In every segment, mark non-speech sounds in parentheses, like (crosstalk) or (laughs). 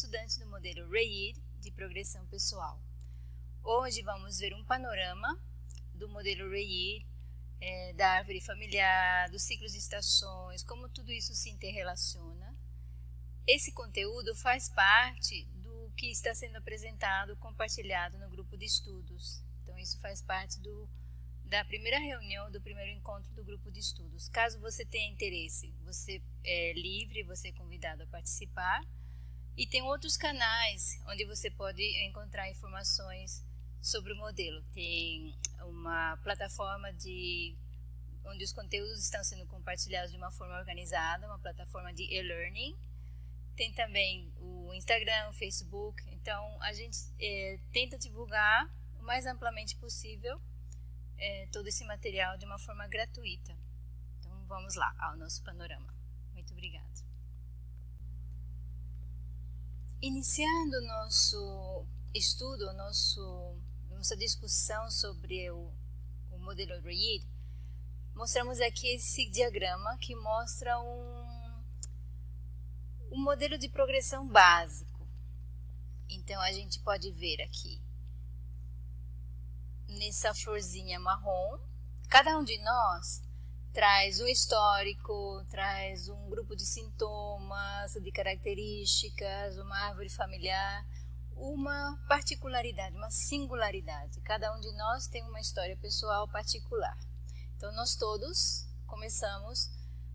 estudante do modelo REID de progressão pessoal. Hoje vamos ver um panorama do modelo REID, é, da árvore familiar, dos ciclos de estações, como tudo isso se interrelaciona. Esse conteúdo faz parte do que está sendo apresentado, compartilhado no grupo de estudos. Então, isso faz parte do, da primeira reunião, do primeiro encontro do grupo de estudos. Caso você tenha interesse, você é livre, você é convidado a participar. E tem outros canais onde você pode encontrar informações sobre o modelo. Tem uma plataforma de onde os conteúdos estão sendo compartilhados de uma forma organizada, uma plataforma de e-learning. Tem também o Instagram, o Facebook. Então a gente é, tenta divulgar o mais amplamente possível é, todo esse material de uma forma gratuita. Então vamos lá ao nosso panorama. Iniciando nosso estudo, nosso, nossa discussão sobre o, o modelo REID, mostramos aqui esse diagrama que mostra um, um modelo de progressão básico. Então, a gente pode ver aqui, nessa florzinha marrom, cada um de nós traz um histórico, traz um grupo de sintomas, de características, uma árvore familiar, uma particularidade, uma singularidade. Cada um de nós tem uma história pessoal particular. Então, nós todos começamos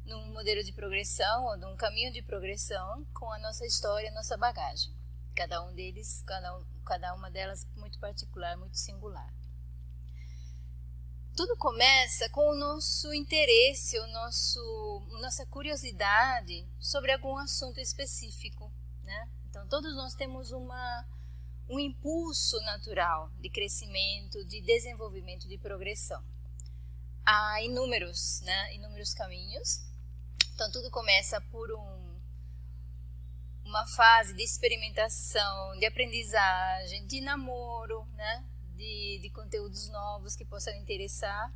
num modelo de progressão ou num caminho de progressão com a nossa história, a nossa bagagem. Cada um deles, cada, um, cada uma delas muito particular, muito singular tudo começa com o nosso interesse, o nosso, nossa curiosidade sobre algum assunto específico, né? Então todos nós temos uma um impulso natural de crescimento, de desenvolvimento, de progressão. Há inúmeros, né? Inúmeros caminhos. Então tudo começa por um uma fase de experimentação, de aprendizagem, de namoro, né? De, de conteúdos novos que possam interessar.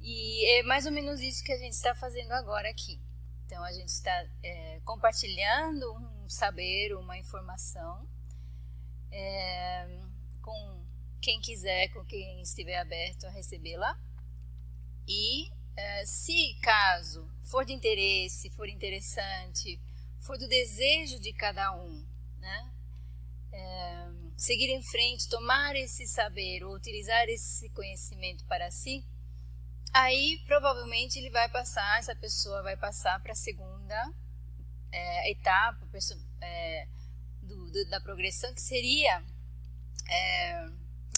E é mais ou menos isso que a gente está fazendo agora aqui. Então, a gente está é, compartilhando um saber, uma informação, é, com quem quiser, com quem estiver aberto a recebê-la. E é, se caso for de interesse, for interessante, for do desejo de cada um, né? Seguir em frente, tomar esse saber ou utilizar esse conhecimento para si, aí provavelmente ele vai passar, essa pessoa vai passar para a segunda é, etapa é, do, do, da progressão, que seria é,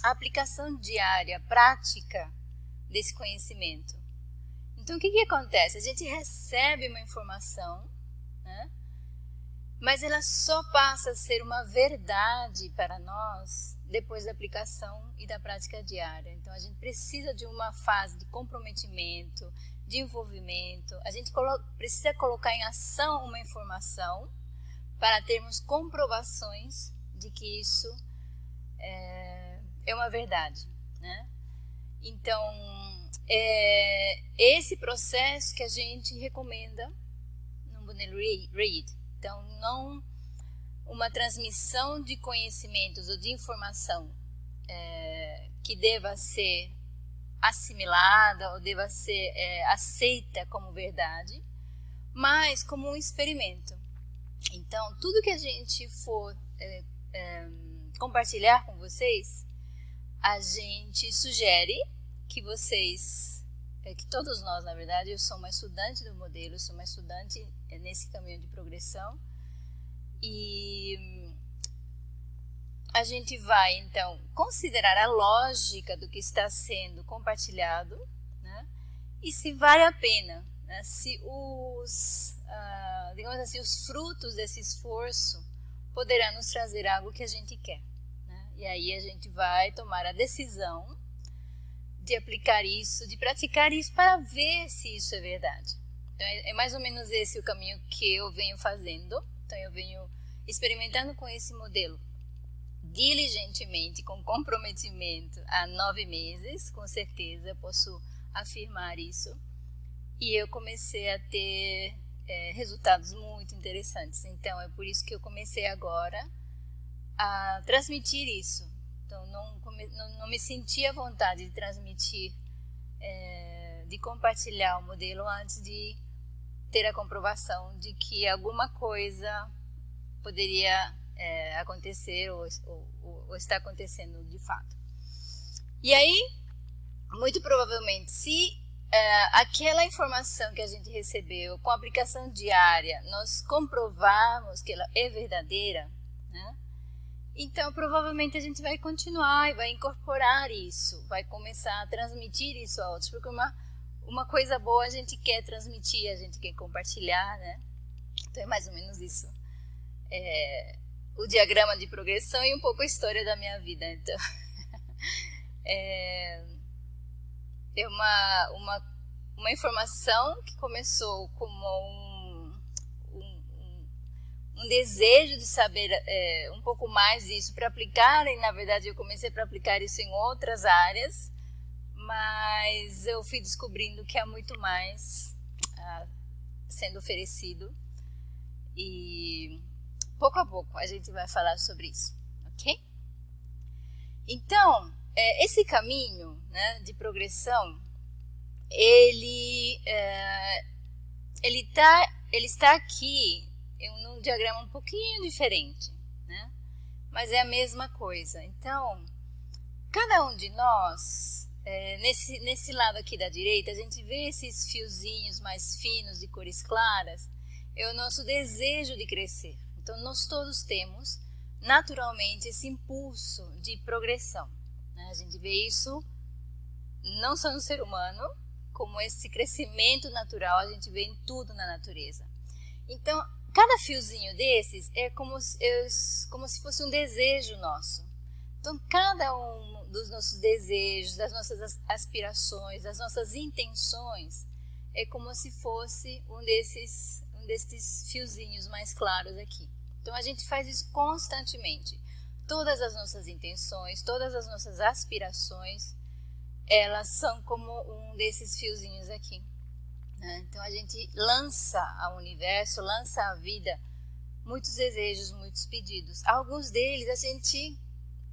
a aplicação diária, prática desse conhecimento. Então, o que, que acontece? A gente recebe uma informação, né? Mas ela só passa a ser uma verdade para nós depois da aplicação e da prática diária. Então a gente precisa de uma fase de comprometimento, de envolvimento, a gente colo precisa colocar em ação uma informação para termos comprovações de que isso é, é uma verdade. Né? Então, é esse processo que a gente recomenda no modelo READ então, não uma transmissão de conhecimentos ou de informação é, que deva ser assimilada ou deva ser é, aceita como verdade, mas como um experimento. Então, tudo que a gente for é, é compartilhar com vocês, a gente sugere que vocês, é, que todos nós, na verdade, eu sou uma estudante do modelo, eu sou uma estudante é nesse caminho de progressão. E a gente vai então considerar a lógica do que está sendo compartilhado né? e se vale a pena, né? se os, uh, digamos assim, os frutos desse esforço poderão nos trazer algo que a gente quer. Né? E aí a gente vai tomar a decisão de aplicar isso, de praticar isso para ver se isso é verdade. Então, é, é mais ou menos esse o caminho que eu venho fazendo. Então, eu venho experimentando com esse modelo diligentemente, com comprometimento, há nove meses, com certeza, posso afirmar isso. E eu comecei a ter é, resultados muito interessantes. Então, é por isso que eu comecei agora a transmitir isso. Então, não, não, não me senti à vontade de transmitir, é, de compartilhar o modelo antes de ter a comprovação de que alguma coisa poderia é, acontecer ou, ou, ou está acontecendo de fato. E aí, muito provavelmente, se é, aquela informação que a gente recebeu com aplicação diária, nós comprovarmos que ela é verdadeira, né? Então provavelmente a gente vai continuar e vai incorporar isso, vai começar a transmitir isso a outros, porque uma, uma coisa boa a gente quer transmitir, a gente quer compartilhar, né? Então é mais ou menos isso. É, o diagrama de progressão e um pouco a história da minha vida. Então, (laughs) é, é uma, uma, uma informação que começou como um, um desejo de saber é, um pouco mais disso para aplicar, e na verdade eu comecei para aplicar isso em outras áreas, mas eu fui descobrindo que há muito mais ah, sendo oferecido e pouco a pouco a gente vai falar sobre isso, ok? Então, é, esse caminho né, de progressão, ele, é, ele, tá, ele está aqui em um diagrama um pouquinho diferente, né? mas é a mesma coisa. Então, cada um de nós, é, nesse, nesse lado aqui da direita, a gente vê esses fiozinhos mais finos de cores claras, é o nosso desejo de crescer. Então, nós todos temos naturalmente esse impulso de progressão. Né? A gente vê isso não só no ser humano, como esse crescimento natural a gente vê em tudo na natureza. Então, cada fiozinho desses é como, é como se fosse um desejo nosso. Então, cada um dos nossos desejos, das nossas aspirações, das nossas intenções, é como se fosse um desses, um desses fiozinhos mais claros aqui. Então, a gente faz isso constantemente todas as nossas intenções, todas as nossas aspirações, elas são como um desses fiozinhos aqui. Né? Então a gente lança ao universo, lança à vida muitos desejos, muitos pedidos. Alguns deles a gente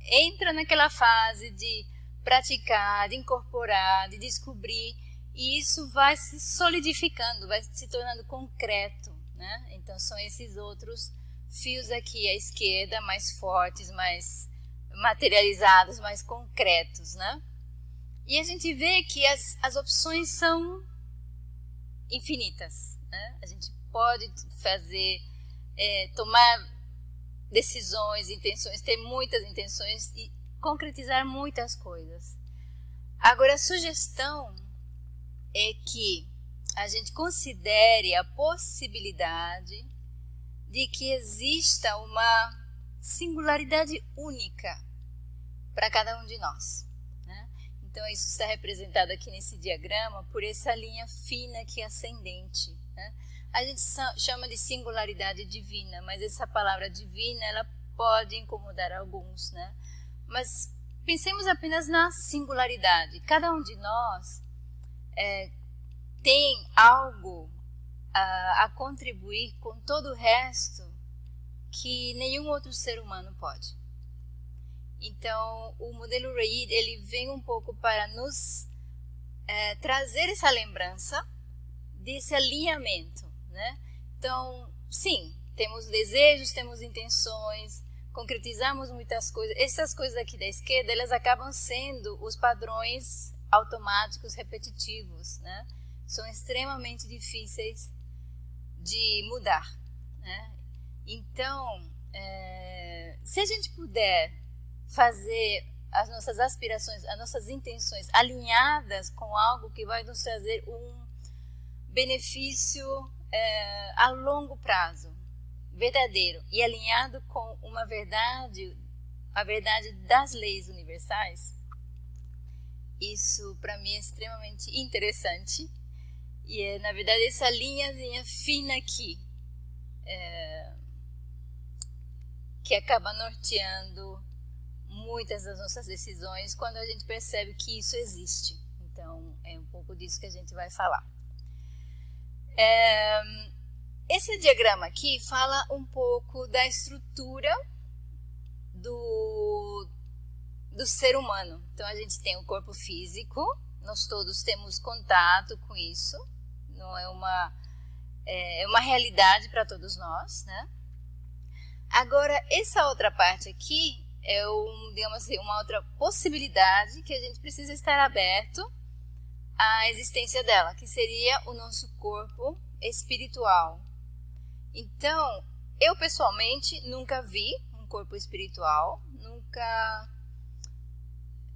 entra naquela fase de praticar, de incorporar, de descobrir, e isso vai se solidificando, vai se tornando concreto. Né? Então são esses outros fios aqui à esquerda mais fortes, mais materializados, mais concretos, né? E a gente vê que as, as opções são infinitas, né? A gente pode fazer, é, tomar decisões, intenções, ter muitas intenções e concretizar muitas coisas. Agora, a sugestão é que a gente considere a possibilidade de que exista uma singularidade única para cada um de nós. Então, isso está representado aqui nesse diagrama por essa linha fina aqui ascendente. Né? A gente chama de singularidade divina, mas essa palavra divina ela pode incomodar alguns. Né? Mas pensemos apenas na singularidade. Cada um de nós é, tem algo a, a contribuir com todo o resto que nenhum outro ser humano pode. Então, o modelo Reid ele vem um pouco para nos é, trazer essa lembrança desse alinhamento, né? Então, sim, temos desejos, temos intenções, concretizamos muitas coisas. Essas coisas aqui da esquerda, elas acabam sendo os padrões automáticos repetitivos, né? São extremamente difíceis de mudar. Né? Então, é, se a gente puder fazer as nossas aspirações, as nossas intenções alinhadas com algo que vai nos trazer um benefício é, a longo prazo, verdadeiro e alinhado com uma verdade, a verdade das leis universais, isso para mim é extremamente interessante. E é, na verdade, essa linhazinha fina aqui é, que acaba norteando muitas das nossas decisões quando a gente percebe que isso existe. Então, é um pouco disso que a gente vai falar. É, esse diagrama aqui fala um pouco da estrutura do, do ser humano. Então, a gente tem o corpo físico, nós todos temos contato com isso, não é uma, é uma realidade para todos nós, né? Agora, essa outra parte aqui é um, digamos assim, uma outra possibilidade que a gente precisa estar aberto à existência dela, que seria o nosso corpo espiritual. Então, eu pessoalmente nunca vi um corpo espiritual, nunca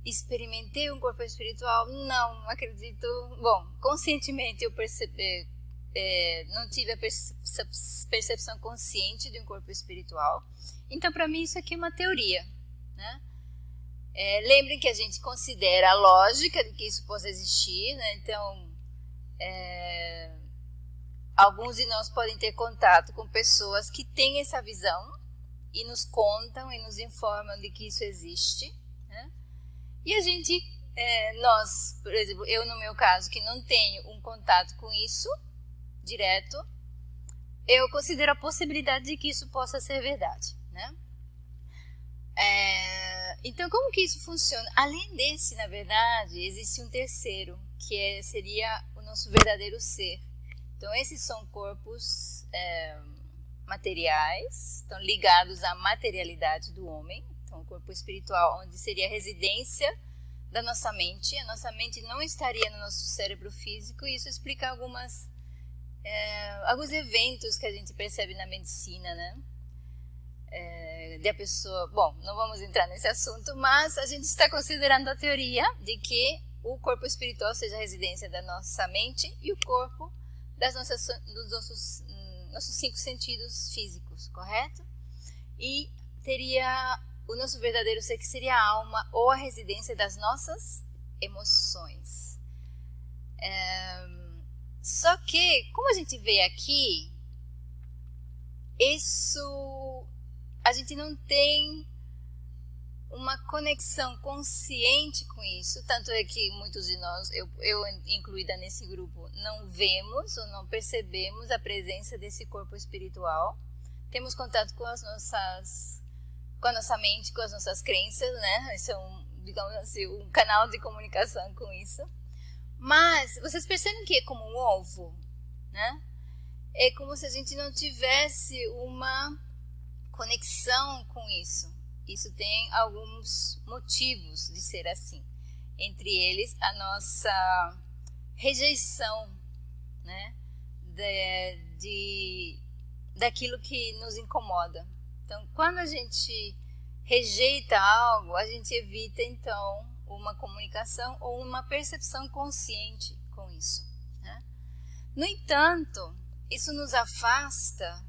experimentei um corpo espiritual, não acredito. Bom, conscientemente eu percebi, é, não tive a percepção consciente de um corpo espiritual. Então, para mim, isso aqui é uma teoria. Né? É, lembrem que a gente considera a lógica de que isso possa existir, né? então é, alguns de nós podem ter contato com pessoas que têm essa visão e nos contam e nos informam de que isso existe. Né? E a gente, é, nós, por exemplo, eu no meu caso, que não tenho um contato com isso direto, eu considero a possibilidade de que isso possa ser verdade. Né? É, então, como que isso funciona? Além desse, na verdade, existe um terceiro, que é, seria o nosso verdadeiro ser. Então, esses são corpos é, materiais, estão ligados à materialidade do homem. Então, o corpo espiritual, onde seria a residência da nossa mente. A nossa mente não estaria no nosso cérebro físico, e isso explica algumas, é, alguns eventos que a gente percebe na medicina, né? É, de a pessoa. Bom, não vamos entrar nesse assunto, mas a gente está considerando a teoria de que o corpo espiritual seja a residência da nossa mente e o corpo das nossas, dos nossos, hum, nossos cinco sentidos físicos, correto? E teria o nosso verdadeiro ser que seria a alma ou a residência das nossas emoções. É, só que, como a gente vê aqui, isso a gente não tem uma conexão consciente com isso, tanto é que muitos de nós, eu, eu incluída nesse grupo, não vemos ou não percebemos a presença desse corpo espiritual. Temos contato com as nossas, com a nossa mente, com as nossas crenças, né? Isso é um, digamos assim, um canal de comunicação com isso. Mas vocês percebem que é como um ovo, né? É como se a gente não tivesse uma conexão com isso. Isso tem alguns motivos de ser assim. Entre eles, a nossa rejeição né, de, de, daquilo que nos incomoda. Então, quando a gente rejeita algo, a gente evita, então, uma comunicação ou uma percepção consciente com isso. Né? No entanto, isso nos afasta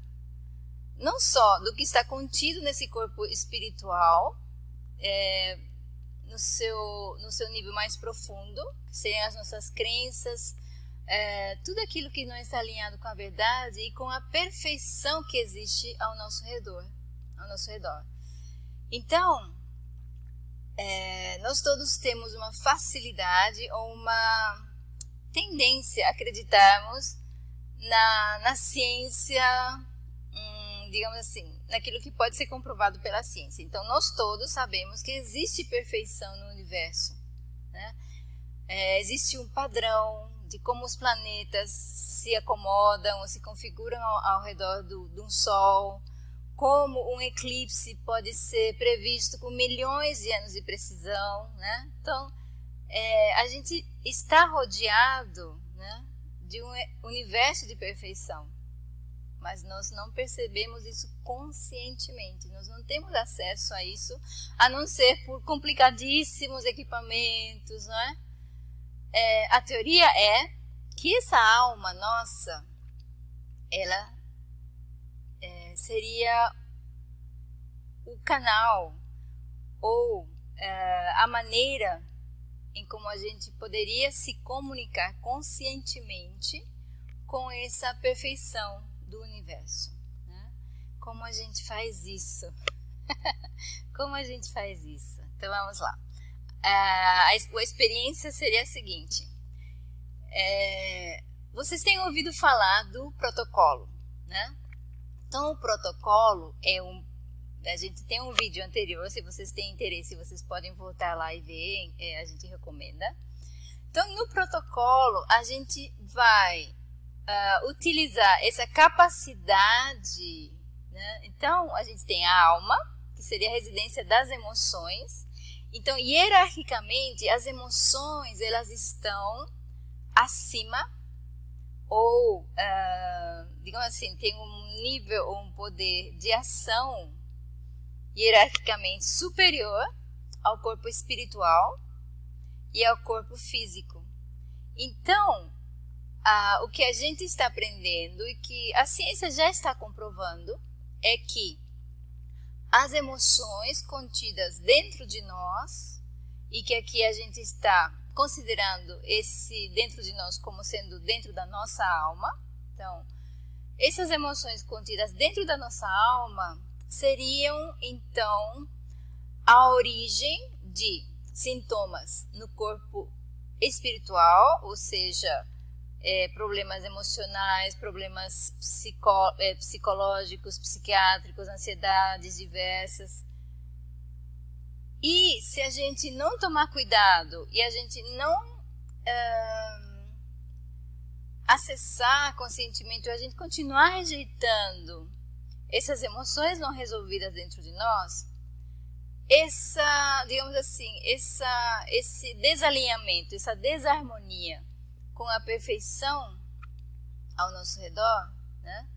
não só do que está contido nesse corpo espiritual, é, no, seu, no seu nível mais profundo, seriam as nossas crenças, é, tudo aquilo que não está alinhado com a verdade e com a perfeição que existe ao nosso redor. Ao nosso redor. Então, é, nós todos temos uma facilidade ou uma tendência a acreditarmos na, na ciência digamos assim, naquilo que pode ser comprovado pela ciência. Então, nós todos sabemos que existe perfeição no universo. Né? É, existe um padrão de como os planetas se acomodam ou se configuram ao, ao redor do, de um Sol, como um eclipse pode ser previsto com milhões de anos de precisão. Né? Então, é, a gente está rodeado né, de um universo de perfeição mas nós não percebemos isso conscientemente. Nós não temos acesso a isso, a não ser por complicadíssimos equipamentos, não é? é a teoria é que essa alma nossa, ela é, seria o canal ou é, a maneira em como a gente poderia se comunicar conscientemente com essa perfeição do universo. Né? Como a gente faz isso? (laughs) Como a gente faz isso? Então vamos lá. A, a experiência seria a seguinte: é, vocês têm ouvido falar do protocolo, né? Então, o protocolo é um. A gente tem um vídeo anterior, se vocês têm interesse, vocês podem voltar lá e ver, é, a gente recomenda. Então, no protocolo, a gente vai uh, utilizar essa capacidade. Né? Então, a gente tem a alma, que seria a residência das emoções. Então, hierarquicamente, as emoções elas estão acima ou, uh, digamos assim, tem um nível ou um poder de ação hierarquicamente superior ao corpo espiritual e ao corpo físico. Então, uh, o que a gente está aprendendo e que a ciência já está comprovando é que as emoções contidas dentro de nós e que aqui a gente está considerando esse dentro de nós como sendo dentro da nossa alma. Então, essas emoções contidas dentro da nossa alma seriam então a origem de sintomas no corpo espiritual, ou seja, é, problemas emocionais, problemas psico, é, psicológicos, psiquiátricos, ansiedades diversas. E se a gente não tomar cuidado e a gente não acessar conscientemente, a gente continuar rejeitando essas emoções não resolvidas dentro de nós, essa, digamos assim, essa, esse desalinhamento, essa desarmonia com a perfeição ao nosso redor, né?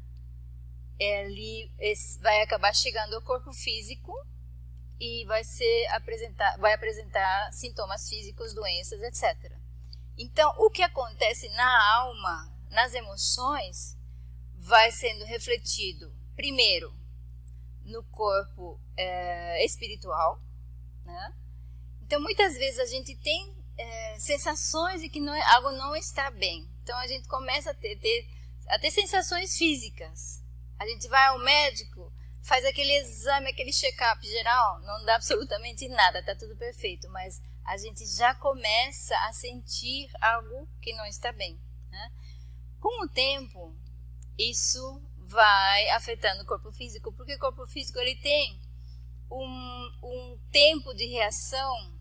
Ele vai acabar chegando ao corpo físico e vai ser apresentar, vai apresentar sintomas físicos, doenças, etc. Então, o que acontece na alma, nas emoções, vai sendo refletido primeiro no corpo é, espiritual, né? Então, muitas vezes a gente tem é, sensações de que não, é, algo não está bem. Então, a gente começa a ter, ter, a ter sensações físicas. A gente vai ao médico, faz aquele exame, aquele check-up geral, não dá absolutamente nada, tá tudo perfeito, mas a gente já começa a sentir algo que não está bem. Né? Com o tempo, isso vai afetando o corpo físico, porque o corpo físico ele tem um, um tempo de reação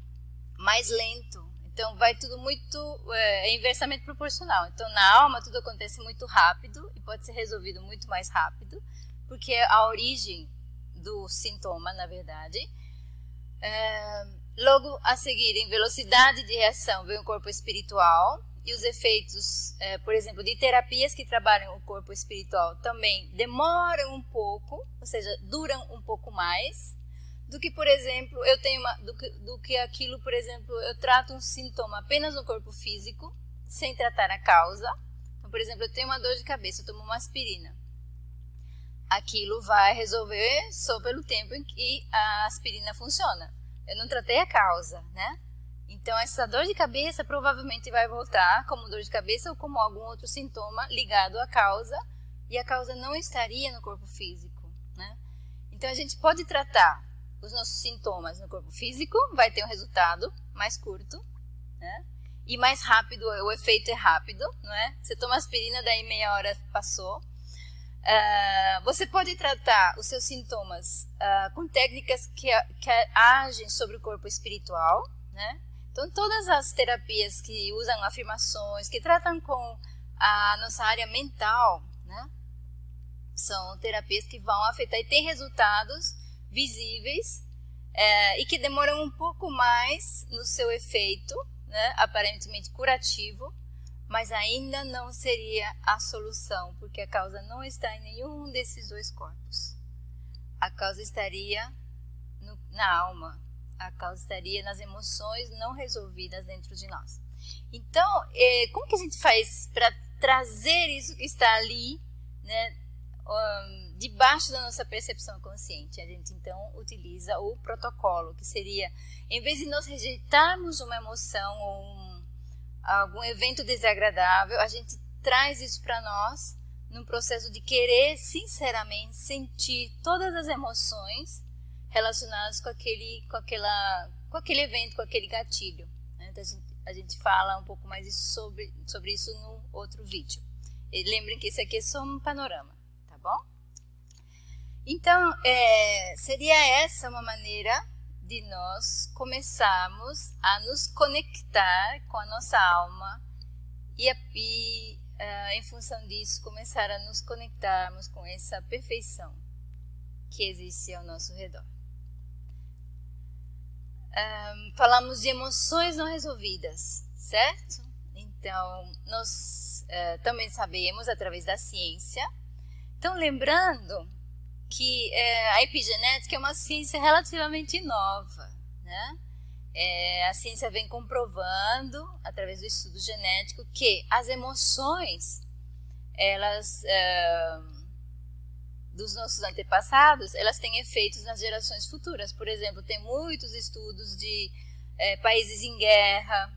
mais lento. Então vai tudo muito é, é inversamente proporcional. Então na alma tudo acontece muito rápido e pode ser resolvido muito mais rápido porque é a origem do sintoma, na verdade. É, logo a seguir, em velocidade de reação, vem o corpo espiritual e os efeitos, é, por exemplo, de terapias que trabalham o corpo espiritual também demoram um pouco, ou seja, duram um pouco mais do que, por exemplo, eu tenho uma, do, que, do que aquilo, por exemplo, eu trato um sintoma apenas no corpo físico, sem tratar a causa. Então, por exemplo, eu tenho uma dor de cabeça, eu tomo uma aspirina aquilo vai resolver só pelo tempo em que a aspirina funciona. Eu não tratei a causa, né? Então, essa dor de cabeça provavelmente vai voltar como dor de cabeça ou como algum outro sintoma ligado à causa, e a causa não estaria no corpo físico, né? Então, a gente pode tratar os nossos sintomas no corpo físico, vai ter um resultado mais curto, né? E mais rápido, o efeito é rápido, não é? Você toma aspirina, daí meia hora passou, Uh, você pode tratar os seus sintomas uh, com técnicas que, que, agem sobre o corpo espiritual, né? Então, todas as terapias que usam afirmações, que tratam com a nossa área mental, né? São terapias que vão afetar e têm resultados visíveis uh, e que demoram um pouco mais no seu efeito, né? Aparentemente curativo, mas ainda não seria a solução, porque a causa não está em nenhum desses dois corpos. A causa estaria no, na alma, a causa estaria nas emoções não resolvidas dentro de nós. Então, eh, como que a gente faz para trazer isso que está ali, né, um, debaixo da nossa percepção consciente? A gente então utiliza o protocolo, que seria, em vez de nós rejeitarmos uma emoção ou um algum evento desagradável, a gente traz isso para nós num processo de querer sinceramente sentir todas as emoções relacionadas com aquele, com aquela, com aquele evento, com aquele gatilho. Né? Então a gente, a gente fala um pouco mais sobre, sobre isso no outro vídeo. E lembrem que esse aqui é só um panorama, tá bom? Então, é, seria essa uma maneira de nós começarmos a nos conectar com a nossa alma e, e uh, em função disso, começar a nos conectarmos com essa perfeição que existe ao nosso redor. Um, falamos de emoções não resolvidas, certo? Então, nós uh, também sabemos através da ciência. Então, lembrando que uh, a epigenética é uma ciência relativamente nova, né? É, a ciência vem comprovando, através do estudo genético, que as emoções, elas, é, dos nossos antepassados, elas têm efeitos nas gerações futuras. Por exemplo, tem muitos estudos de é, países em guerra,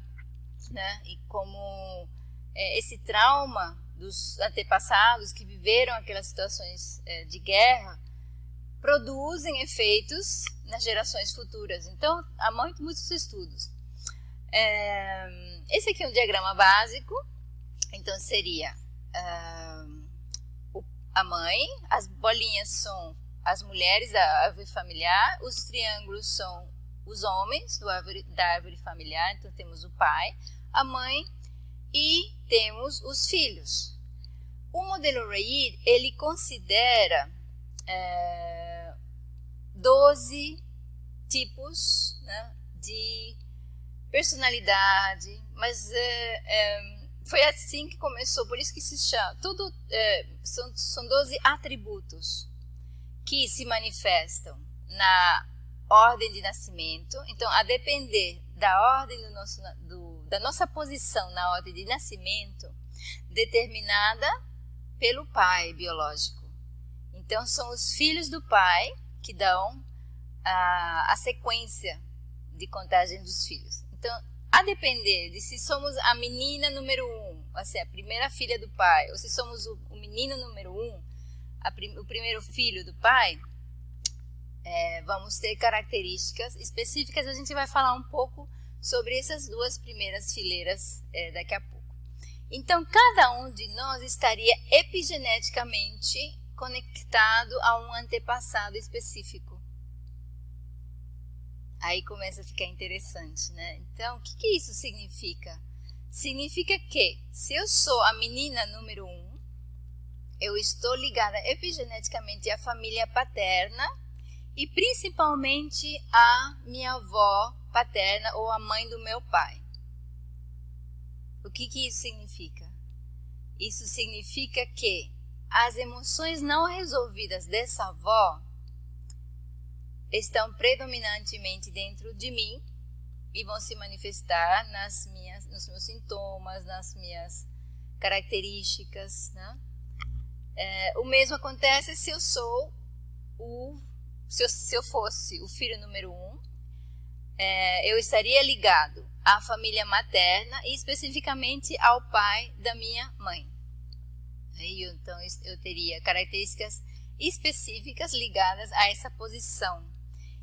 né? E como é, esse trauma dos antepassados que viveram aquelas situações é, de guerra produzem efeitos nas gerações futuras. Então, há muito, muitos estudos. É, esse aqui é um diagrama básico. Então, seria uh, a mãe, as bolinhas são as mulheres da árvore familiar, os triângulos são os homens árvore, da árvore familiar. Então, temos o pai, a mãe e temos os filhos. O modelo Reid, ele considera... É, 12 tipos né, de personalidade, mas é, é, foi assim que começou, por isso que se chama. Tudo é, são, são 12 atributos que se manifestam na ordem de nascimento. Então, a depender da ordem do nosso, do, da nossa posição na ordem de nascimento, determinada pelo pai biológico. Então, são os filhos do pai que dão a, a sequência de contagem dos filhos. Então, a depender de se somos a menina número um, assim, a primeira filha do pai, ou se somos o, o menino número um, prim, o primeiro filho do pai, é, vamos ter características específicas. A gente vai falar um pouco sobre essas duas primeiras fileiras é, daqui a pouco. Então, cada um de nós estaria epigeneticamente conectado a um antepassado específico. Aí começa a ficar interessante, né? Então, o que, que isso significa? Significa que se eu sou a menina número um, eu estou ligada epigeneticamente à família paterna e principalmente à minha avó paterna ou à mãe do meu pai. O que, que isso significa? Isso significa que as emoções não resolvidas dessa avó estão predominantemente dentro de mim e vão se manifestar nas minhas, nos meus sintomas, nas minhas características. Né? É, o mesmo acontece se eu sou o se eu, se eu fosse o filho número um, é, eu estaria ligado à família materna e especificamente ao pai da minha mãe. E então eu teria características específicas ligadas a essa posição.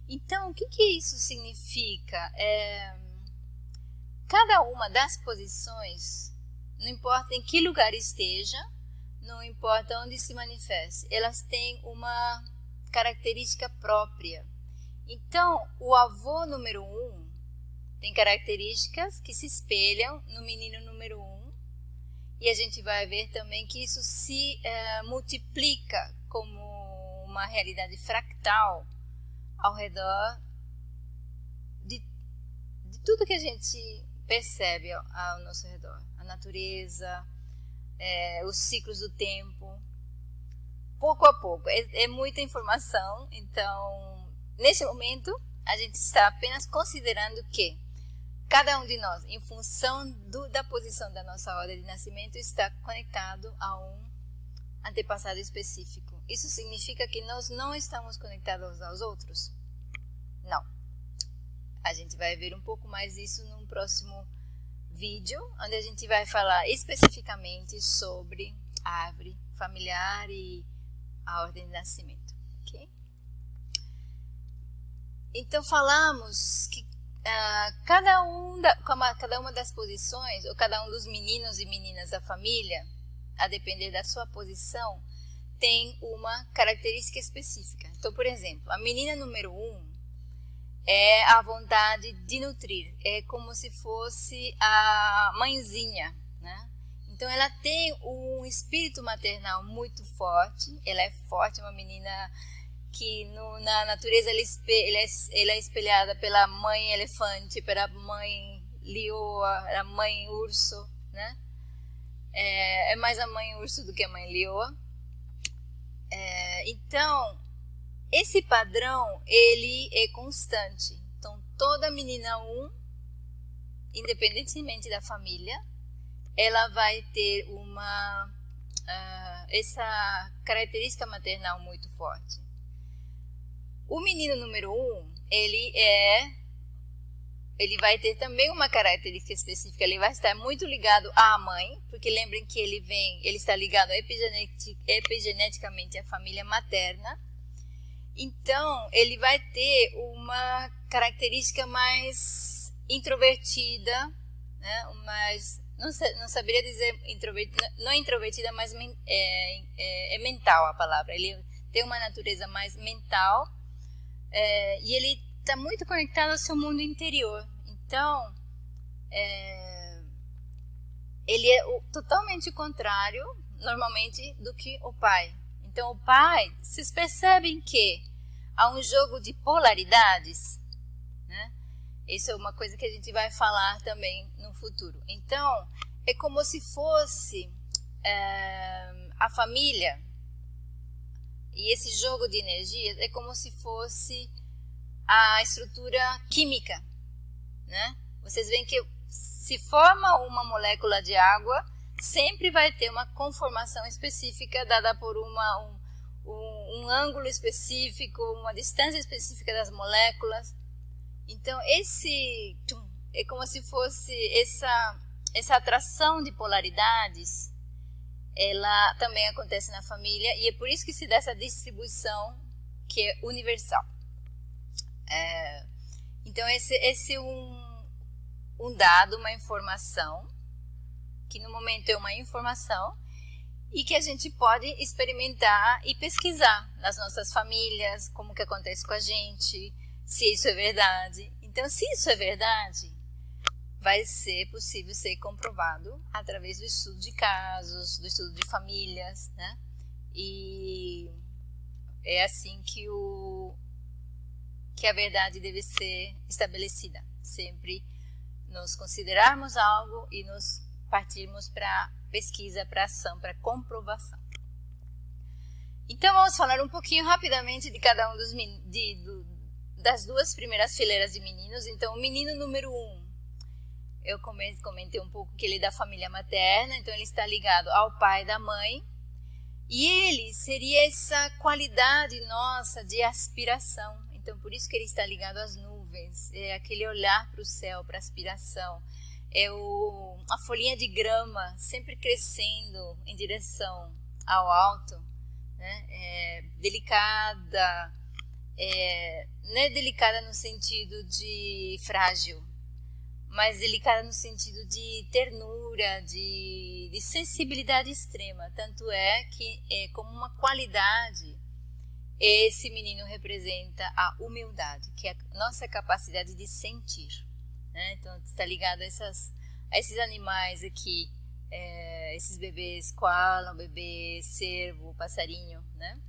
Então, o que, que isso significa? É, cada uma das posições, não importa em que lugar esteja, não importa onde se manifeste, elas têm uma característica própria. Então, o avô número um tem características que se espelham no menino número um e a gente vai ver também que isso se uh, multiplica como uma realidade fractal ao redor de, de tudo que a gente percebe ao, ao nosso redor. A natureza, é, os ciclos do tempo, pouco a pouco. É, é muita informação, então, nesse momento, a gente está apenas considerando que Cada um de nós, em função do, da posição da nossa ordem de nascimento, está conectado a um antepassado específico. Isso significa que nós não estamos conectados aos outros? Não. A gente vai ver um pouco mais disso num próximo vídeo, onde a gente vai falar especificamente sobre a árvore familiar e a ordem de nascimento. ok? Então falamos que uh, cada, um da, cada uma das posições, ou cada um dos meninos e meninas da família, a depender da sua posição, tem uma característica específica. Então, por exemplo, a menina número um é a vontade de nutrir, é como se fosse a mãezinha, né? Então ela tem um espírito maternal muito forte, ela é forte, uma menina que no, na natureza ela, é, ela é espelhada pela mãe elefante, pela mãe leoa, a mãe urso, né? É, é, mais a mãe urso do que a mãe leoa. É, então, esse padrão, ele é constante. Então, toda menina 1, independentemente da família, ela vai ter uma uh, essa característica maternal muito forte. O menino número 1, ele é ele vai ter também uma característica específica, ele vai estar muito ligado à mãe, porque lembrem que ele vem, ele está ligado epigenetic, epigeneticamente à família materna. Então, ele vai ter uma característica mais introvertida, né? mais, não, não saberia dizer introvertida, não é introvertida, mas é, é, é, mental a palavra. Ele tem uma natureza mais mental é, e ele está muito conectado ao seu mundo interior. Então, é, ele é o, totalmente contrário, normalmente, do que o pai. Então, o pai, vocês percebem que há um jogo de polaridades, né? Isso é uma coisa que a gente vai falar também no futuro. Então, é como se fosse é, a família e esse jogo de energia é como se fosse a estrutura química, né? Vocês veem que se forma uma molécula de água, sempre vai ter uma conformação específica dada por uma, um, um, um ângulo específico, uma distância específica das moléculas. Então, esse é como se fosse essa, essa atração de polaridades, ela também acontece na família e é por isso que se dá essa distribuição que é universal. É, então, esse, esse é um, um dado, uma informação, que no momento é uma informação, e que a gente pode experimentar e pesquisar nas nossas famílias, como que acontece com a gente, se isso é verdade. Então, se isso é verdade, vai ser possível ser comprovado através do estudo de casos, do estudo de famílias, né? E é assim que o, que a verdade deve ser estabelecida. Sempre nos considerarmos algo e nos partirmos para pesquisa, para ação, para comprovação. Então vamos falar um pouquinho rapidamente de cada um dos de, do, das duas primeiras fileiras de meninos. Então o menino número um, eu comentei um pouco que ele é da família materna, então ele está ligado ao pai da mãe. E ele seria essa qualidade nossa de aspiração, então, por isso que ele está ligado às nuvens, é aquele olhar para o céu, para a aspiração. É o, a folhinha de grama sempre crescendo em direção ao alto, né? É delicada, é, não é delicada no sentido de frágil, mas delicada no sentido de ternura, de, de sensibilidade extrema. Tanto é que é como uma qualidade esse menino representa a humildade, que é a nossa capacidade de sentir. Né? Então, está ligado a, essas, a esses animais aqui, é, esses bebês, koala, bebê, cervo, passarinho, né?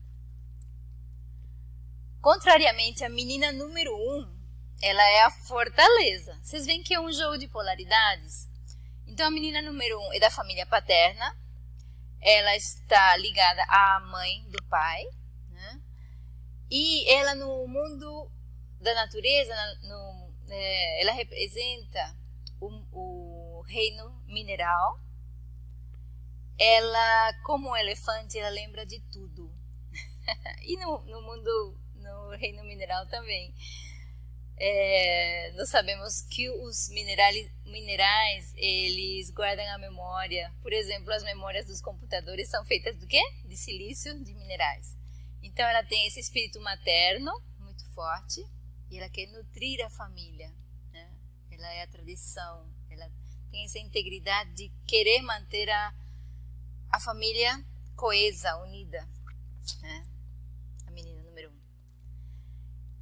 Contrariamente, a menina número um, ela é a fortaleza. Vocês veem que é um jogo de polaridades? Então, a menina número um é da família paterna, ela está ligada à mãe do pai, e ela no mundo da natureza, no, é, ela representa o, o, reino mineral. Ela, como um elefante, ela lembra de tudo. (laughs) e no, no mundo, no reino mineral também. É, nós sabemos que os minerais, minerais eles guardam a memória. Por exemplo, as memórias dos computadores são feitas do quê? De silício, de minerais. Então ela tem esse espírito materno muito forte e ela quer nutrir a família. Né? Ela é a tradição, ela tem essa integridade de querer manter a, a família coesa, unida.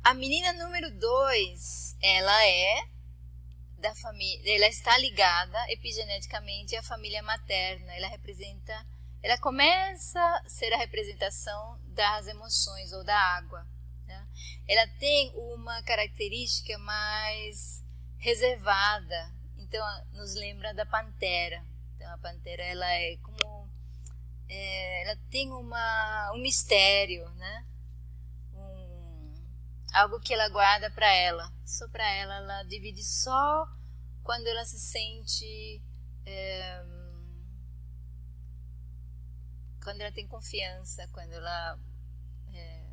A menina número 2, ela é da família, ela está ligada epigeneticamente à família materna. Ela representa, ela começa a ser a representação das emoções ou da água. Né? Ela tem uma característica mais reservada, então nos lembra da pantera. Então a pantera ela é como é, ela tem uma, um mistério, né? Algo que ela guarda para ela, só para ela. Ela divide só quando ela se sente é, quando ela tem confiança, quando ela é,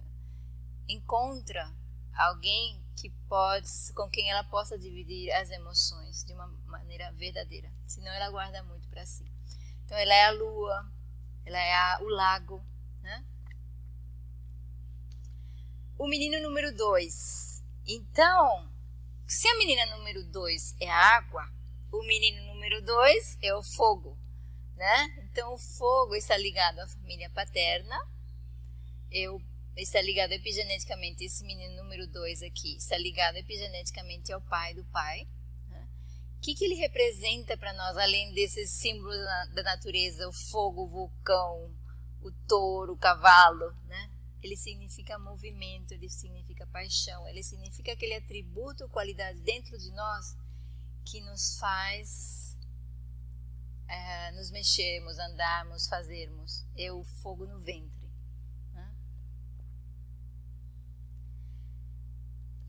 encontra alguém que pode, com quem ela possa dividir as emoções de uma maneira verdadeira. Senão ela guarda muito para si. Então ela é a lua, ela é a, o lago, né? O menino número 2. Então, se a menina número 2 é a água, o menino número 2 é o fogo, né? Então o fogo está ligado à família paterna. Eu está ligado epigeneticamente, esse menino número 2 aqui, está ligado epigeneticamente ao pai do pai. Né? O que, que ele representa para nós, além desses símbolos da natureza, o fogo, o vulcão, o touro, o cavalo, né? Ele significa movimento, ele significa paixão, ele significa aquele atributo, qualidade dentro de nós que nos faz é, nos mexermos, andarmos, fazermos. É o fogo no ventre.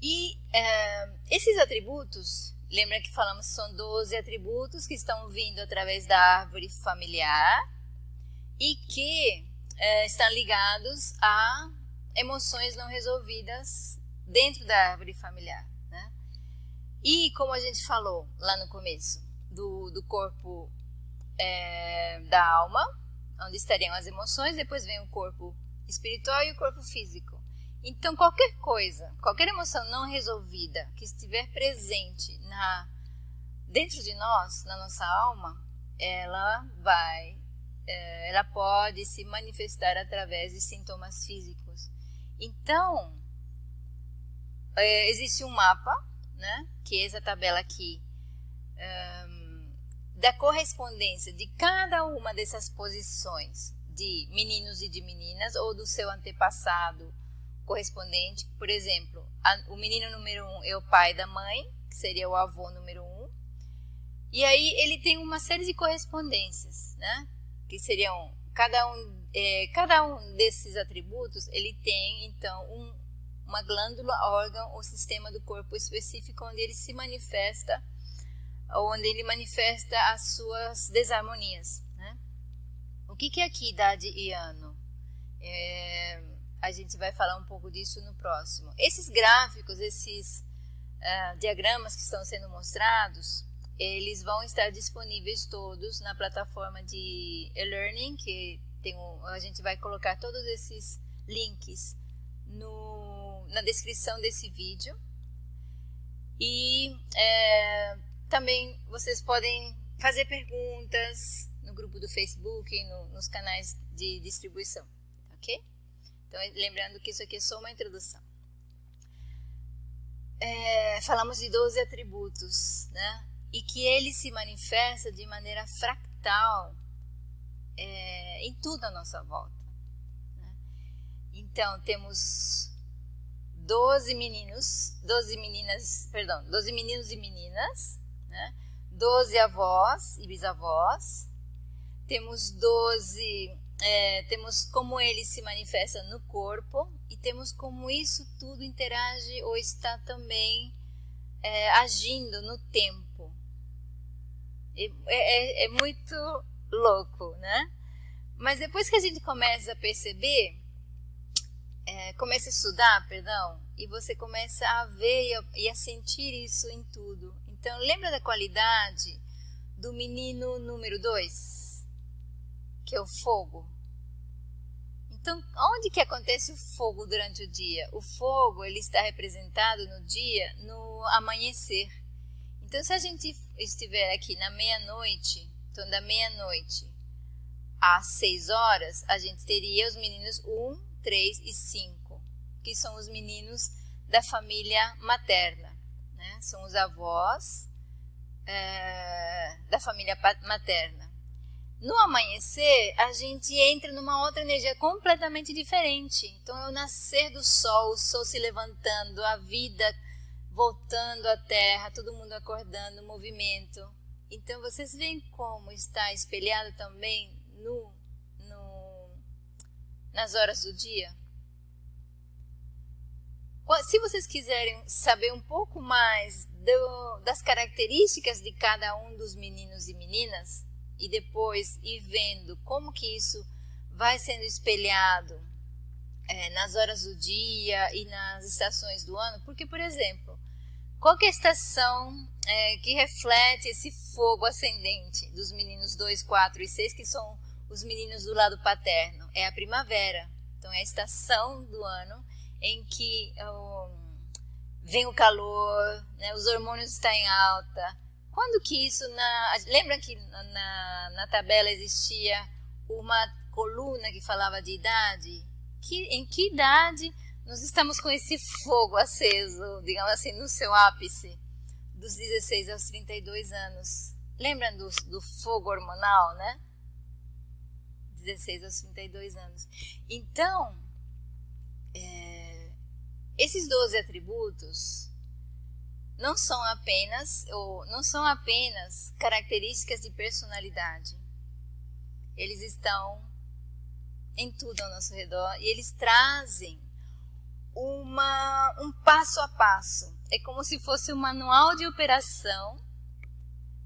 E é, esses atributos, lembra que falamos que são 12 atributos que estão vindo através da árvore familiar e que é, estão ligados a emoções não resolvidas dentro da árvore familiar. Né? E como a gente falou lá no começo, do, do corpo é, da alma, onde estariam as emoções, depois vem o corpo espiritual e o corpo físico. Então, qualquer coisa, qualquer emoção não resolvida que estiver presente na dentro de nós, na nossa alma, ela vai, ela pode se manifestar através de sintomas físicos. Então, é, existe um mapa, né, que é essa tabela aqui, um, da correspondência de cada uma dessas posições de meninos e de meninas, ou do seu antepassado, correspondente. Por exemplo, a, o menino número um é o pai da mãe, que seria o avô número um. E aí ele tem uma série de correspondências, né? Que seriam cada um, é, cada um desses atributos ele tem então um, uma glândula, órgão ou sistema do corpo específico onde ele se manifesta, onde ele manifesta as suas desarmonias. Né? O que, que é aqui idade e ano? É, a gente vai falar um pouco disso no próximo. Esses gráficos, esses uh, diagramas que estão sendo mostrados, eles vão estar disponíveis todos na plataforma de e-learning, que tem um, a gente vai colocar todos esses links no, na descrição desse vídeo. E é, também vocês podem fazer perguntas no grupo do Facebook no, nos canais de distribuição, ok? Então, lembrando que isso aqui é só uma introdução. É, falamos de 12 atributos, né? E que ele se manifesta de maneira fractal é, em tudo à nossa volta. Né? Então, temos 12 meninos, 12 meninas, perdão, 12 meninos e meninas, né? 12 avós e bisavós, temos 12 é, temos como ele se manifesta no corpo e temos como isso tudo interage ou está também é, agindo no tempo. É, é, é, muito louco, né? Mas depois que a gente começa a perceber, é, começa a estudar, perdão, e você começa a ver e a, e a sentir isso em tudo. Então, lembra da qualidade do menino número 2? que é o fogo. Então, onde que acontece o fogo durante o dia? O fogo ele está representado no dia no amanhecer. Então, se a gente estiver aqui na meia-noite, então da meia-noite às seis horas, a gente teria os meninos 1, 3 e 5, que são os meninos da família materna. Né? São os avós é, da família materna. No amanhecer, a gente entra numa outra energia completamente diferente. Então, é o nascer do sol, o sol se levantando, a vida voltando à terra, todo mundo acordando, movimento. Então, vocês veem como está espelhado também no, no nas horas do dia? Se vocês quiserem saber um pouco mais do, das características de cada um dos meninos e meninas, e depois ir vendo como que isso vai sendo espelhado é, nas horas do dia e nas estações do ano, porque, por exemplo, qual é a estação é, que reflete esse fogo ascendente dos meninos 2, 4 e 6, que são os meninos do lado paterno? É a primavera. Então, é a estação do ano em que vem o calor, né, os hormônios estão em alta, quando que isso na lembra que na, na tabela existia uma coluna que falava de idade? Que em que idade nós estamos com esse fogo aceso, digamos assim, no seu ápice, dos 16 aos 32 anos? Lembram do, do fogo hormonal, né? 16 aos 32 anos. Então, é, esses 12 atributos não são apenas ou não são apenas características de personalidade. Eles estão em tudo ao nosso redor e eles trazem uma um passo a passo. É como se fosse um manual de operação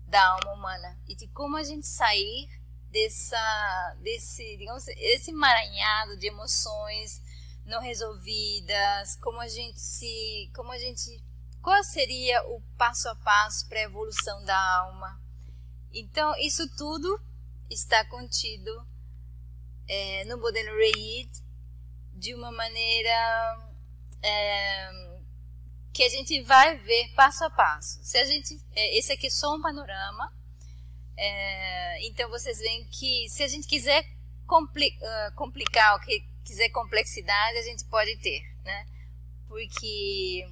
da alma humana e de como a gente sair dessa desse digamos esse emaranhado de emoções não resolvidas, como a gente se como a gente qual seria o passo a passo para a evolução da alma? Então, isso tudo está contido é, no modelo Reid de uma maneira é, que a gente vai ver passo a passo. Se a gente, é, esse aqui é só um panorama. É, então vocês veem que se a gente quiser compli uh, complicar, o que quiser complexidade, a gente pode ter, né? Porque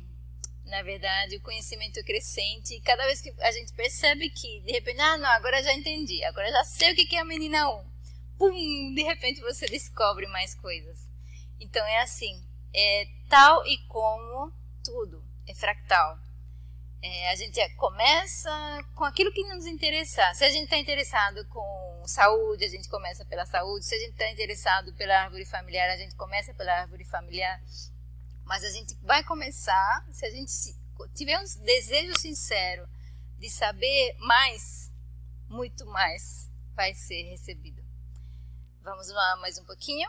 na verdade, o conhecimento crescente. E cada vez que a gente percebe que, de repente, ah, não, agora já entendi, agora já sei o que é a menina 1. Pum, de repente você descobre mais coisas. Então é assim, é tal e como tudo, é fractal. É, a gente começa com aquilo que nos interessa. Se a gente está interessado com saúde, a gente começa pela saúde. Se a gente está interessado pela árvore familiar, a gente começa pela árvore familiar. Mas a gente vai começar, se a gente tiver um desejo sincero de saber mais, muito mais vai ser recebido. Vamos lá mais um pouquinho?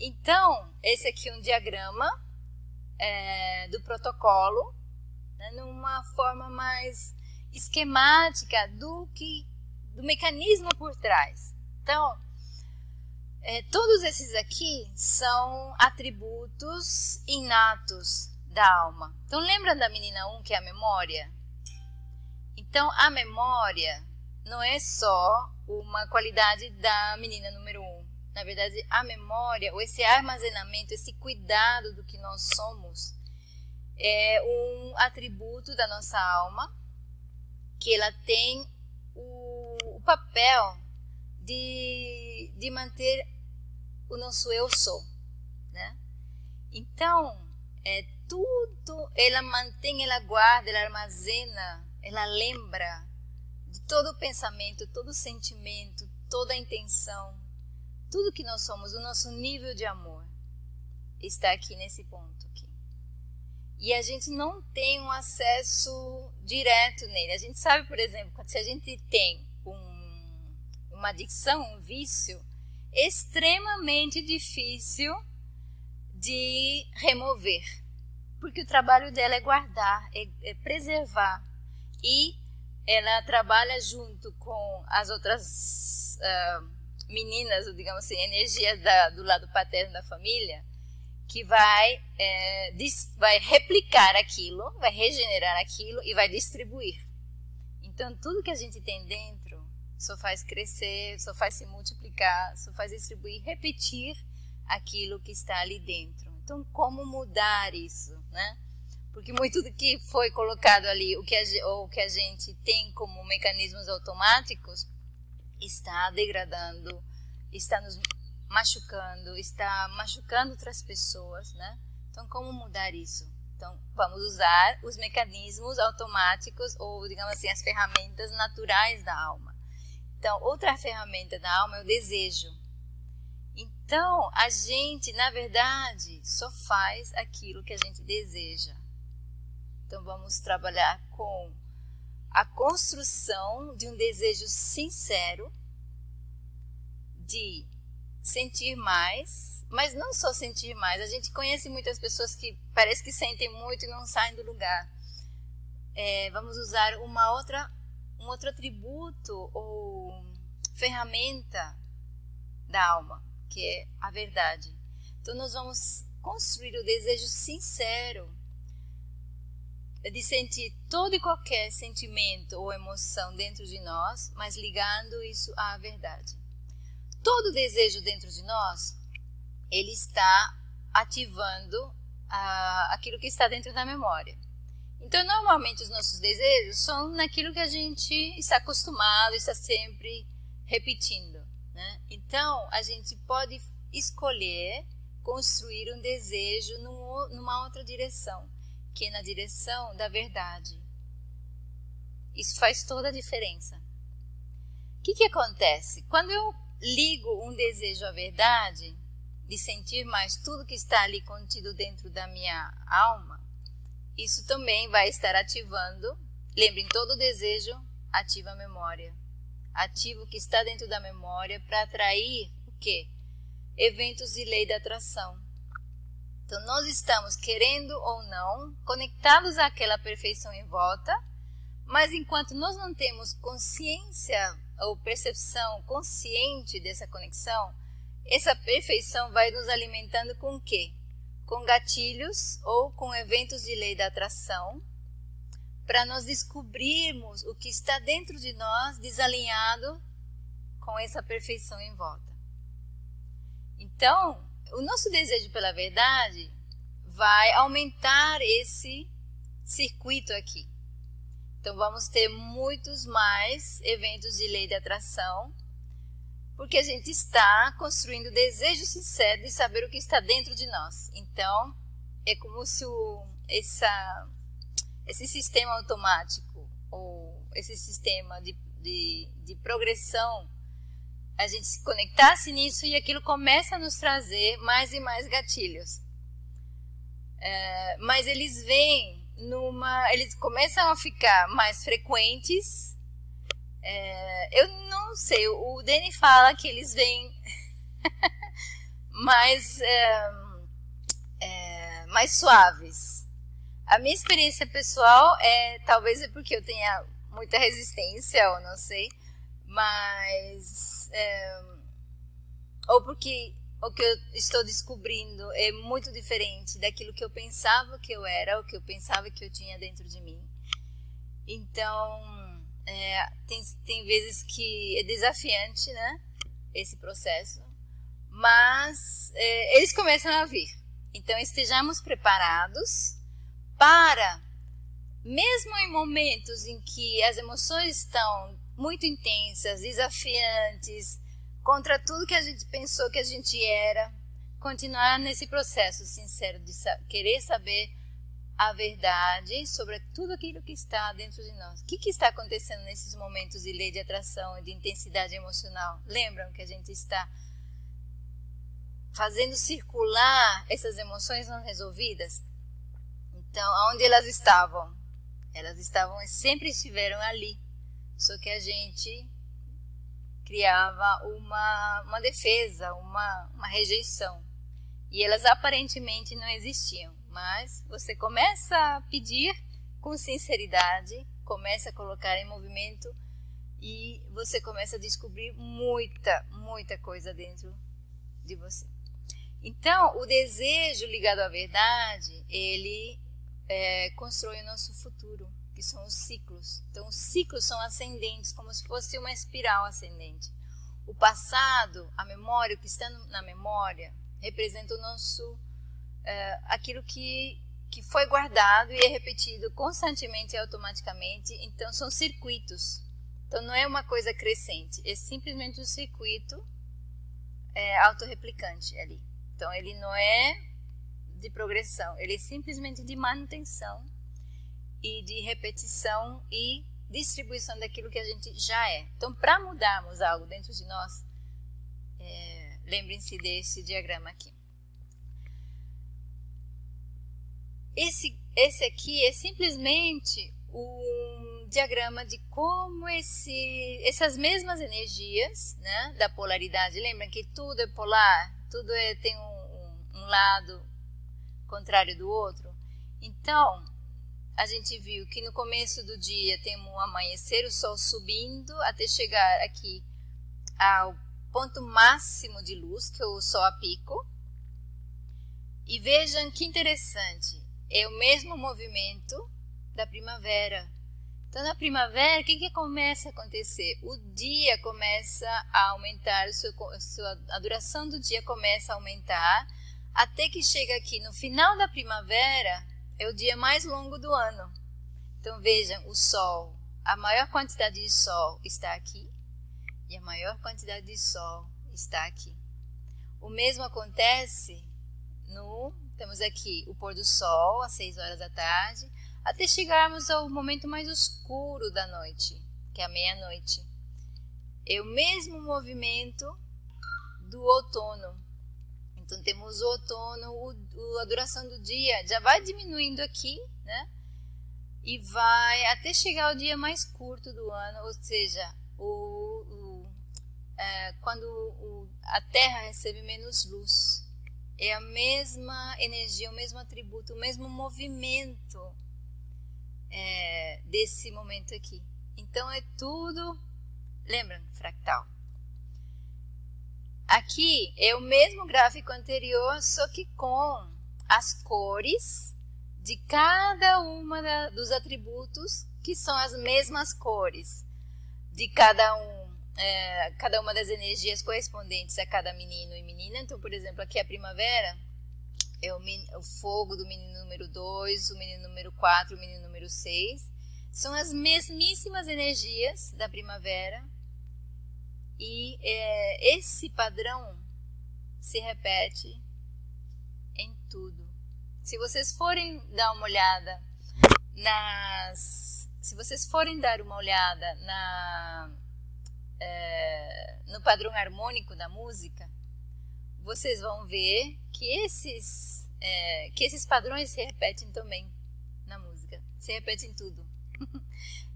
Então, esse aqui é um diagrama é, do protocolo, né, numa forma mais esquemática do que do mecanismo por trás. Então, é, todos esses aqui são atributos inatos da alma. Então, lembra da menina 1 que é a memória? Então, a memória não é só uma qualidade da menina número 1. Na verdade, a memória, ou esse armazenamento, esse cuidado do que nós somos, é um atributo da nossa alma que ela tem o, o papel de, de manter o nosso eu sou, né? Então, é tudo, ela mantém, ela guarda, ela armazena, ela lembra de todo o pensamento, todo o sentimento, toda a intenção, tudo que nós somos, o nosso nível de amor está aqui nesse ponto aqui. E a gente não tem um acesso direto nele. A gente sabe, por exemplo, se a gente tem um, uma adicção, um vício, extremamente difícil de remover, porque o trabalho dela é guardar, é, é preservar e ela trabalha junto com as outras uh, meninas, digamos assim, energias da, do lado paterno da família, que vai, é, dis, vai replicar aquilo, vai regenerar aquilo e vai distribuir. Então, tudo que a gente tem dentro só faz crescer, só faz se multiplicar, só faz distribuir, repetir aquilo que está ali dentro. Então, como mudar isso, né? Porque muito do que foi colocado ali, o que a, ou o que a gente tem como mecanismos automáticos, está degradando, está nos machucando, está machucando outras pessoas, né? Então, como mudar isso? Então, vamos usar os mecanismos automáticos ou, digamos assim, as ferramentas naturais da alma. Então, outra ferramenta da alma é o desejo. Então, a gente, na verdade, só faz aquilo que a gente deseja. Então, vamos trabalhar com a construção de um desejo sincero de sentir mais, mas não só sentir mais. A gente conhece muitas pessoas que parece que sentem muito e não saem do lugar. É, vamos usar uma outra, um outro atributo ou ferramenta da alma, que é a verdade. Então, nós vamos construir o desejo sincero de sentir todo e qualquer sentimento ou emoção dentro de nós, mas ligando isso à verdade. Todo desejo dentro de nós, ele está ativando ah, aquilo que está dentro da memória. Então, normalmente os nossos desejos são naquilo que a gente está acostumado, está sempre repetindo. Né? Então, a gente pode escolher construir um desejo num, numa outra direção que na direção da verdade. Isso faz toda a diferença. O que, que acontece? Quando eu ligo um desejo à verdade, de sentir mais tudo que está ali contido dentro da minha alma, isso também vai estar ativando. Lembrem, todo desejo ativa a memória. Ativa o que está dentro da memória para atrair o quê? Eventos de lei da atração. Então, nós estamos, querendo ou não, conectados àquela perfeição em volta, mas enquanto nós não temos consciência ou percepção consciente dessa conexão, essa perfeição vai nos alimentando com o quê? Com gatilhos ou com eventos de lei da atração, para nós descobrirmos o que está dentro de nós desalinhado com essa perfeição em volta. Então, o nosso desejo pela verdade vai aumentar esse circuito aqui. Então vamos ter muitos mais eventos de lei de atração, porque a gente está construindo o desejo sincero de saber o que está dentro de nós. Então é como se o, essa, esse sistema automático ou esse sistema de, de, de progressão a gente se conectasse nisso e aquilo começa a nos trazer mais e mais gatilhos. É, mas eles vêm numa. Eles começam a ficar mais frequentes. É, eu não sei, o Danny fala que eles vêm (laughs) mais, é, é, mais suaves. A minha experiência pessoal é talvez é porque eu tenha muita resistência, ou não sei, mas é, ou porque o que eu estou descobrindo é muito diferente daquilo que eu pensava que eu era, o que eu pensava que eu tinha dentro de mim. Então, é, tem, tem vezes que é desafiante, né? Esse processo. Mas é, eles começam a vir. Então, estejamos preparados para, mesmo em momentos em que as emoções estão muito intensas, desafiantes, contra tudo que a gente pensou que a gente era, continuar nesse processo sincero de querer saber a verdade sobre tudo aquilo que está dentro de nós. O que, que está acontecendo nesses momentos de lei de atração e de intensidade emocional? Lembram que a gente está fazendo circular essas emoções não resolvidas? Então, aonde elas estavam? Elas estavam, sempre estiveram ali só que a gente criava uma, uma defesa, uma, uma rejeição. E elas aparentemente não existiam. Mas você começa a pedir com sinceridade, começa a colocar em movimento e você começa a descobrir muita, muita coisa dentro de você. Então, o desejo ligado à verdade, ele é, constrói o nosso futuro que são os ciclos. Então, os ciclos são ascendentes, como se fosse uma espiral ascendente. O passado, a memória, o que está na memória, representa o nosso, é, aquilo que, que foi guardado e é repetido constantemente e automaticamente. Então, são circuitos. Então, não é uma coisa crescente, é simplesmente um circuito é, autorreplicante ali. Então, ele não é de progressão, ele é simplesmente de manutenção e de repetição e distribuição daquilo que a gente já é. Então, para mudarmos algo dentro de nós, é, lembrem-se desse diagrama aqui. Esse, esse aqui é simplesmente um diagrama de como esse, essas mesmas energias né, da polaridade, lembra que tudo é polar, tudo é, tem um, um, um lado contrário do outro? Então, a gente viu que no começo do dia tem um amanhecer, o sol subindo até chegar aqui ao ponto máximo de luz, que é o sol a pico. E vejam que interessante, é o mesmo movimento da primavera. Então, na primavera, o que, que começa a acontecer? O dia começa a aumentar, a duração do dia começa a aumentar, até que chega aqui no final da primavera, é o dia mais longo do ano. Então, vejam, o Sol, a maior quantidade de Sol está aqui e a maior quantidade de Sol está aqui. O mesmo acontece no temos aqui o pôr do sol às 6 horas da tarde, até chegarmos ao momento mais escuro da noite, que é a meia-noite. É o mesmo movimento do outono. Então temos o outono, o, o, a duração do dia já vai diminuindo aqui, né? E vai até chegar ao dia mais curto do ano, ou seja, o, o é, quando a Terra recebe menos luz é a mesma energia, o mesmo atributo, o mesmo movimento é, desse momento aqui. Então é tudo, lembra, fractal. Aqui é o mesmo gráfico anterior, só que com as cores de cada uma da, dos atributos que são as mesmas cores de cada um é, cada uma das energias correspondentes a cada menino e menina. Então, por exemplo, aqui a primavera é o, o fogo do menino número 2, o menino número 4, o menino número 6. São as mesmíssimas energias da primavera e é, esse padrão se repete em tudo. Se vocês forem dar uma olhada nas. Se vocês forem dar uma olhada na é, no padrão harmônico da música, vocês vão ver que esses, é, que esses padrões se repetem também na música, se repetem em tudo. (laughs)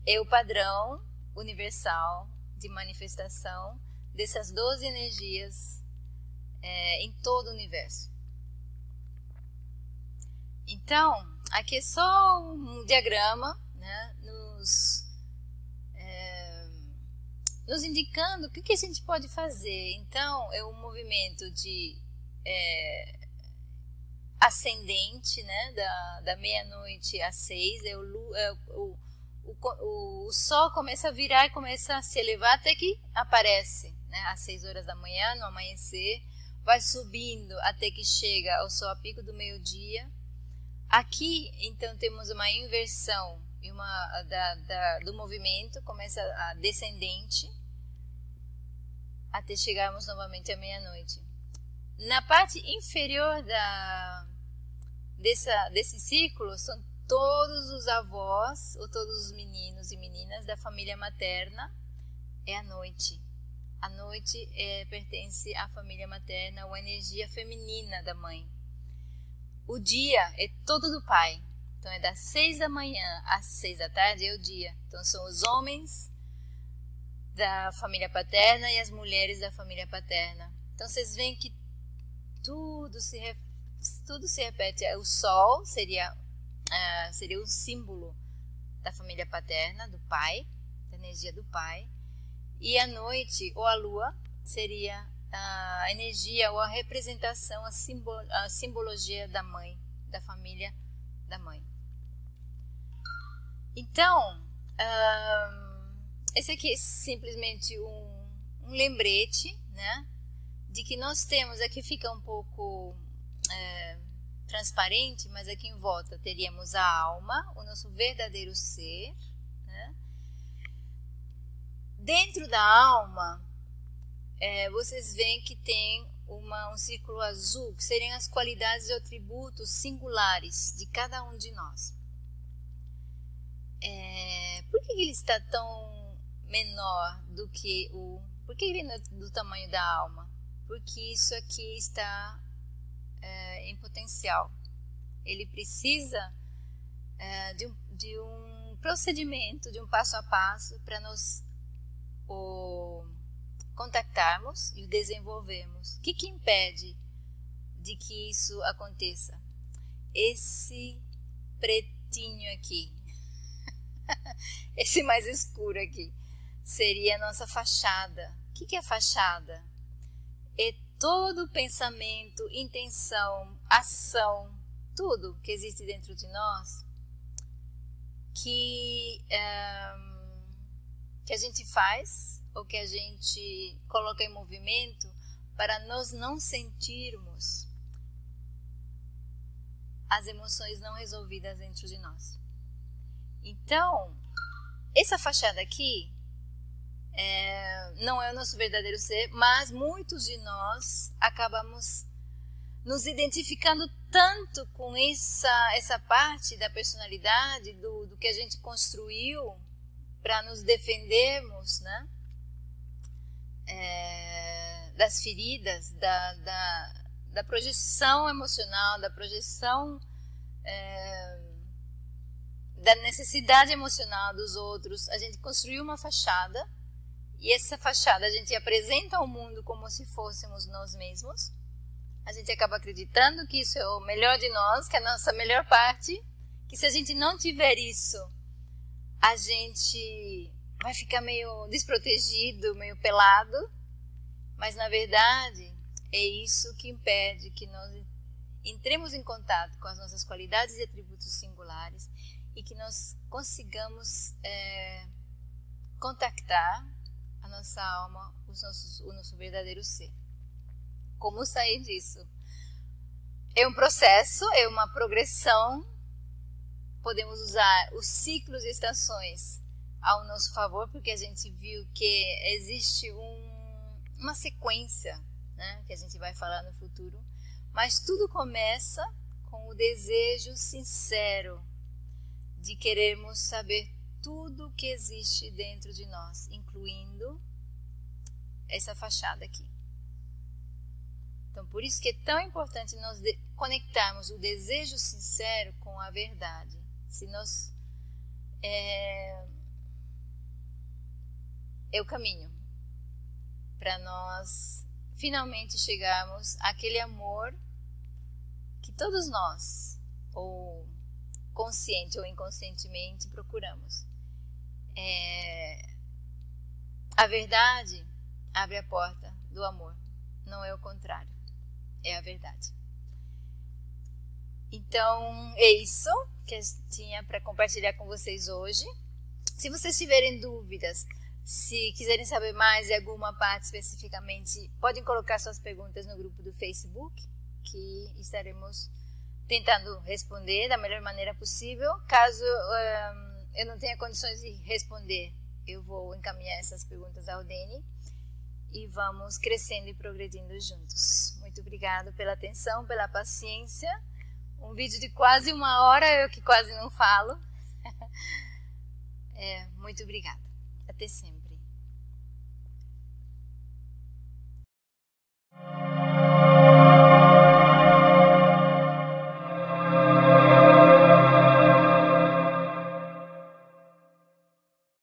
é o padrão universal de manifestação dessas 12 energias é, em todo o universo. Então, aqui é só um diagrama né, nos nos indicando o que, que a gente pode fazer. Então, é um movimento de é, ascendente, né, da, da meia-noite às seis, é o, é o, o, o, Sol começa a virar e começa a se elevar até que aparece, né, às seis horas da manhã, no amanhecer, vai subindo até que chega ao Sol a pico do meio-dia. Aqui, então, temos uma inversão e uma da, da, do movimento começa a descendente até chegarmos novamente à meia-noite. Na parte inferior da, dessa, desse círculo são todos os avós ou todos os meninos e meninas da família materna. É a noite. A noite é, pertence à família materna, ou à energia feminina da mãe. O dia é todo do pai. Então é das seis da manhã às seis da tarde é o dia. Então são os homens da família paterna e as mulheres da família paterna. Então vocês veem que tudo se tudo se repete. O sol seria uh, seria o símbolo da família paterna, do pai, da energia do pai, e a noite ou a lua seria a energia ou a representação, a, simbolo, a simbologia da mãe, da família da mãe. Então, esse aqui é simplesmente um, um, lembrete, né? De que nós temos, aqui fica um pouco é, transparente, mas aqui em volta teríamos a alma, o nosso verdadeiro ser. Né? Dentro da alma, é, vocês veem que tem uma, um círculo azul, que seriam as qualidades e atributos singulares de cada um de nós. É, por que ele está tão menor do que o. Por que ele não é do tamanho da alma? Porque isso aqui está é, em potencial. Ele precisa é, de, um, de um procedimento, de um passo a passo para nos o, contactarmos e o desenvolvermos. O que, que impede de que isso aconteça? Esse pretinho aqui, (laughs) esse mais escuro aqui, seria a nossa fachada. O que, que é fachada? Todo pensamento, intenção, ação, tudo que existe dentro de nós que, um, eh, que a gente faz ou que a gente coloca em movimento para nós não sentirmos as emoções não resolvidas dentro de nós. Então, essa fachada aqui é, não é o nosso verdadeiro ser, mas muitos de nós acabamos nos identificando tanto com essa, essa parte da personalidade, do, do que a gente construiu para nos defendermos, né? é, das feridas, da, da, da, projeção emocional, da projeção é, da necessidade emocional dos outros. A gente construiu uma fachada e essa fachada a gente apresenta ao mundo como se fôssemos nós mesmos. A gente acaba acreditando que isso é o melhor de nós, que é a nossa melhor parte, que se a gente não tiver isso, a gente vai ficar meio desprotegido, meio pelado, mas na verdade é isso que impede que nós entremos em contato com as nossas qualidades e atributos singulares e que nós consigamos é, contactar a nossa alma, os nossos, o nosso verdadeiro ser. Como sair disso? É um processo, é uma progressão. Podemos usar os ciclos e estações ao nosso favor, porque a gente viu que existe um, uma sequência, né, que a gente vai falar no futuro, mas tudo começa com o desejo sincero de querermos saber tudo que existe dentro de nós, incluindo essa fachada aqui. Então, por isso que é tão importante nós conectarmos o desejo sincero com a verdade. Se nós é, é o caminho para nós finalmente chegarmos àquele amor que todos nós, ou consciente ou inconscientemente, procuramos. É... A verdade abre a porta do amor, não é o contrário, é a verdade. Então, é isso que eu tinha para compartilhar com vocês hoje. Se vocês tiverem dúvidas, se quiserem saber mais de alguma parte especificamente, podem colocar suas perguntas no grupo do Facebook, que estaremos tentando responder da melhor maneira possível. Caso um, eu não tenha condições de responder, eu vou encaminhar essas perguntas ao Deni e vamos crescendo e progredindo juntos. Muito obrigado pela atenção, pela paciência. Um vídeo de quase uma hora, eu que quase não falo. (laughs) é, muito obrigada. Até sempre.